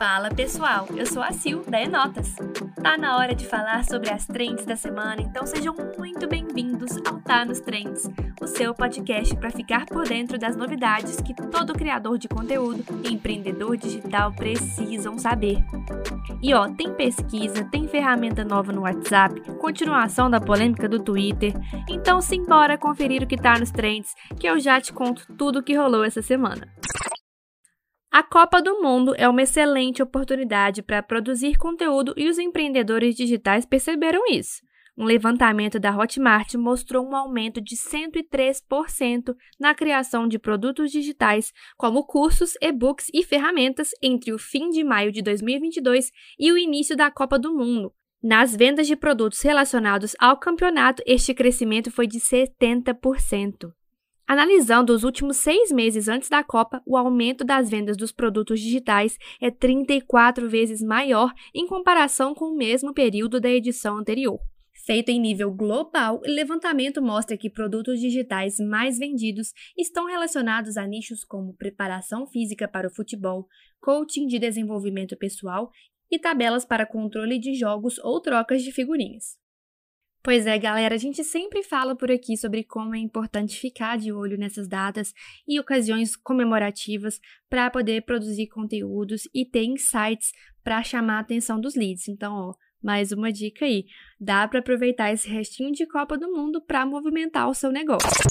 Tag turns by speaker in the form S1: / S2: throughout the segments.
S1: Fala pessoal, eu sou a Sil da Enotas. Tá na hora de falar sobre as trends da semana, então sejam muito bem-vindos ao Tá nos Trends, o seu podcast para ficar por dentro das novidades que todo criador de conteúdo e empreendedor digital precisam saber. E ó, tem pesquisa, tem ferramenta nova no WhatsApp, continuação da polêmica do Twitter, então simbora conferir o que tá nos trends, que eu já te conto tudo o que rolou essa semana. A Copa do Mundo é uma excelente oportunidade para produzir conteúdo e os empreendedores digitais perceberam isso. Um levantamento da Hotmart mostrou um aumento de 103% na criação de produtos digitais, como cursos, e-books e ferramentas, entre o fim de maio de 2022 e o início da Copa do Mundo. Nas vendas de produtos relacionados ao campeonato, este crescimento foi de 70%. Analisando os últimos seis meses antes da Copa, o aumento das vendas dos produtos digitais é 34 vezes maior em comparação com o mesmo período da edição anterior. Feito em nível global, o levantamento mostra que produtos digitais mais vendidos estão relacionados a nichos como preparação física para o futebol, coaching de desenvolvimento pessoal e tabelas para controle de jogos ou trocas de figurinhas. Pois é, galera, a gente sempre fala por aqui sobre como é importante ficar de olho nessas datas e ocasiões comemorativas para poder produzir conteúdos e ter insights para chamar a atenção dos leads. Então, ó, mais uma dica aí, dá para aproveitar esse restinho de Copa do Mundo para movimentar o seu negócio.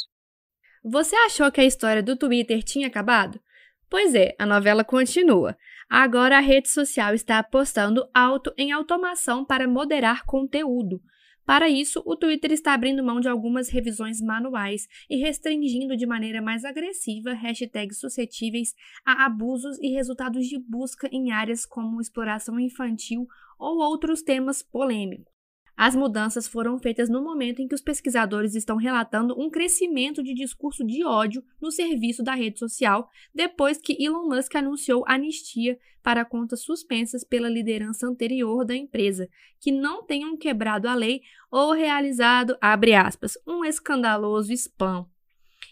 S1: Você achou que a história do Twitter tinha acabado? Pois é, a novela continua. Agora a rede social está apostando alto em automação para moderar conteúdo. Para isso, o Twitter está abrindo mão de algumas revisões manuais e restringindo de maneira mais agressiva hashtags suscetíveis a abusos e resultados de busca em áreas como exploração infantil ou outros temas polêmicos. As mudanças foram feitas no momento em que os pesquisadores estão relatando um crescimento de discurso de ódio no serviço da rede social, depois que Elon Musk anunciou anistia para contas suspensas pela liderança anterior da empresa, que não tenham quebrado a lei ou realizado, aspas, um escandaloso spam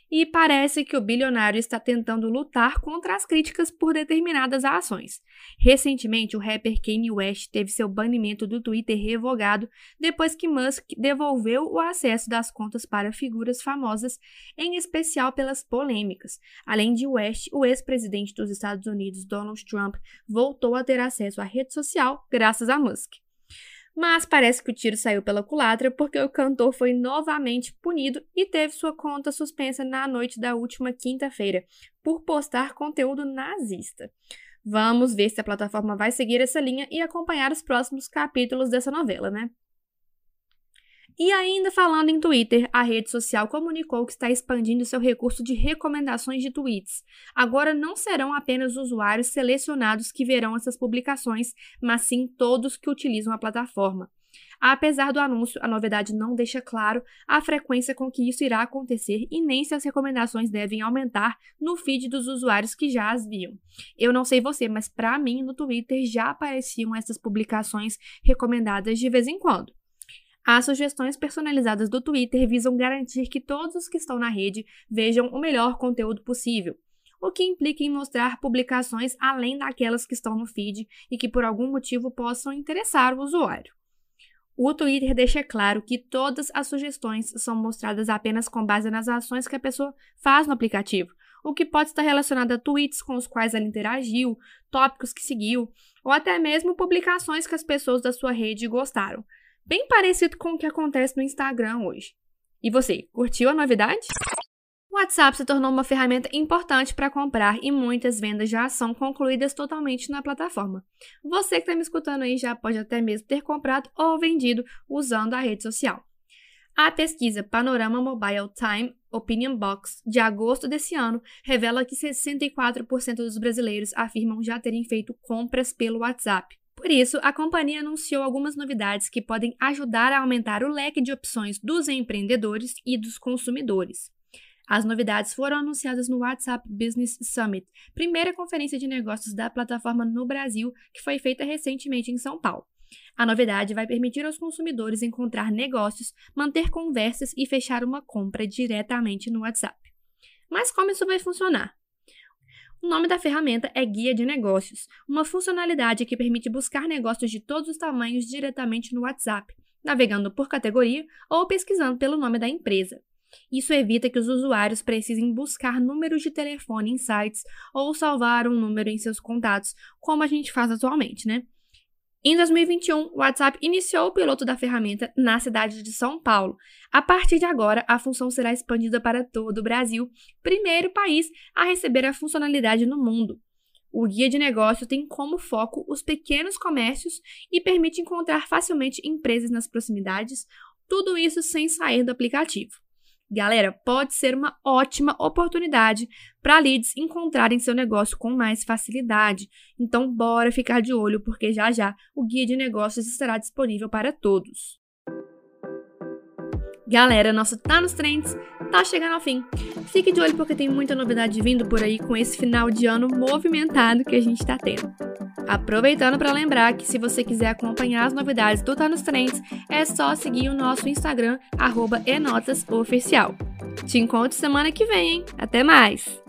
S1: e parece que o bilionário está tentando lutar contra as críticas por determinadas ações. Recentemente, o rapper Kanye West teve seu banimento do Twitter revogado depois que Musk devolveu o acesso das contas para figuras famosas, em especial pelas polêmicas. Além de West, o ex-presidente dos Estados Unidos, Donald Trump, voltou a ter acesso à rede social graças a Musk. Mas parece que o tiro saiu pela culatra porque o cantor foi novamente punido e teve sua conta suspensa na noite da última quinta-feira por postar conteúdo nazista. Vamos ver se a plataforma vai seguir essa linha e acompanhar os próximos capítulos dessa novela, né? E ainda falando em Twitter, a rede social comunicou que está expandindo seu recurso de recomendações de tweets. Agora não serão apenas usuários selecionados que verão essas publicações, mas sim todos que utilizam a plataforma. Apesar do anúncio, a novidade não deixa claro a frequência com que isso irá acontecer e nem se as recomendações devem aumentar no feed dos usuários que já as viam. Eu não sei você, mas para mim no Twitter já apareciam essas publicações recomendadas de vez em quando. As sugestões personalizadas do Twitter visam garantir que todos os que estão na rede vejam o melhor conteúdo possível, o que implica em mostrar publicações além daquelas que estão no feed e que por algum motivo possam interessar o usuário. O Twitter deixa claro que todas as sugestões são mostradas apenas com base nas ações que a pessoa faz no aplicativo, o que pode estar relacionado a tweets com os quais ela interagiu, tópicos que seguiu, ou até mesmo publicações que as pessoas da sua rede gostaram bem parecido com o que acontece no Instagram hoje. E você, curtiu a novidade? O WhatsApp se tornou uma ferramenta importante para comprar e muitas vendas já são concluídas totalmente na plataforma. Você que está me escutando aí já pode até mesmo ter comprado ou vendido usando a rede social. A pesquisa Panorama Mobile Time Opinion Box de agosto desse ano revela que 64% dos brasileiros afirmam já terem feito compras pelo WhatsApp. Por isso, a companhia anunciou algumas novidades que podem ajudar a aumentar o leque de opções dos empreendedores e dos consumidores. As novidades foram anunciadas no WhatsApp Business Summit, primeira conferência de negócios da plataforma no Brasil, que foi feita recentemente em São Paulo. A novidade vai permitir aos consumidores encontrar negócios, manter conversas e fechar uma compra diretamente no WhatsApp. Mas como isso vai funcionar? O nome da ferramenta é Guia de Negócios, uma funcionalidade que permite buscar negócios de todos os tamanhos diretamente no WhatsApp, navegando por categoria ou pesquisando pelo nome da empresa. Isso evita que os usuários precisem buscar números de telefone em sites ou salvar um número em seus contatos, como a gente faz atualmente, né? Em 2021, o WhatsApp iniciou o piloto da ferramenta na cidade de São Paulo. A partir de agora, a função será expandida para todo o Brasil, primeiro país a receber a funcionalidade no mundo. O guia de negócio tem como foco os pequenos comércios e permite encontrar facilmente empresas nas proximidades, tudo isso sem sair do aplicativo. Galera, pode ser uma ótima oportunidade para leads encontrarem seu negócio com mais facilidade. Então, bora ficar de olho, porque já já o guia de negócios estará disponível para todos. Galera, nosso Tá nos Trends tá chegando ao fim. Fique de olho porque tem muita novidade vindo por aí com esse final de ano movimentado que a gente tá tendo. Aproveitando para lembrar que se você quiser acompanhar as novidades do Tá nos Trends, é só seguir o nosso Instagram, @enotasoficial. Te encontro semana que vem, hein? Até mais!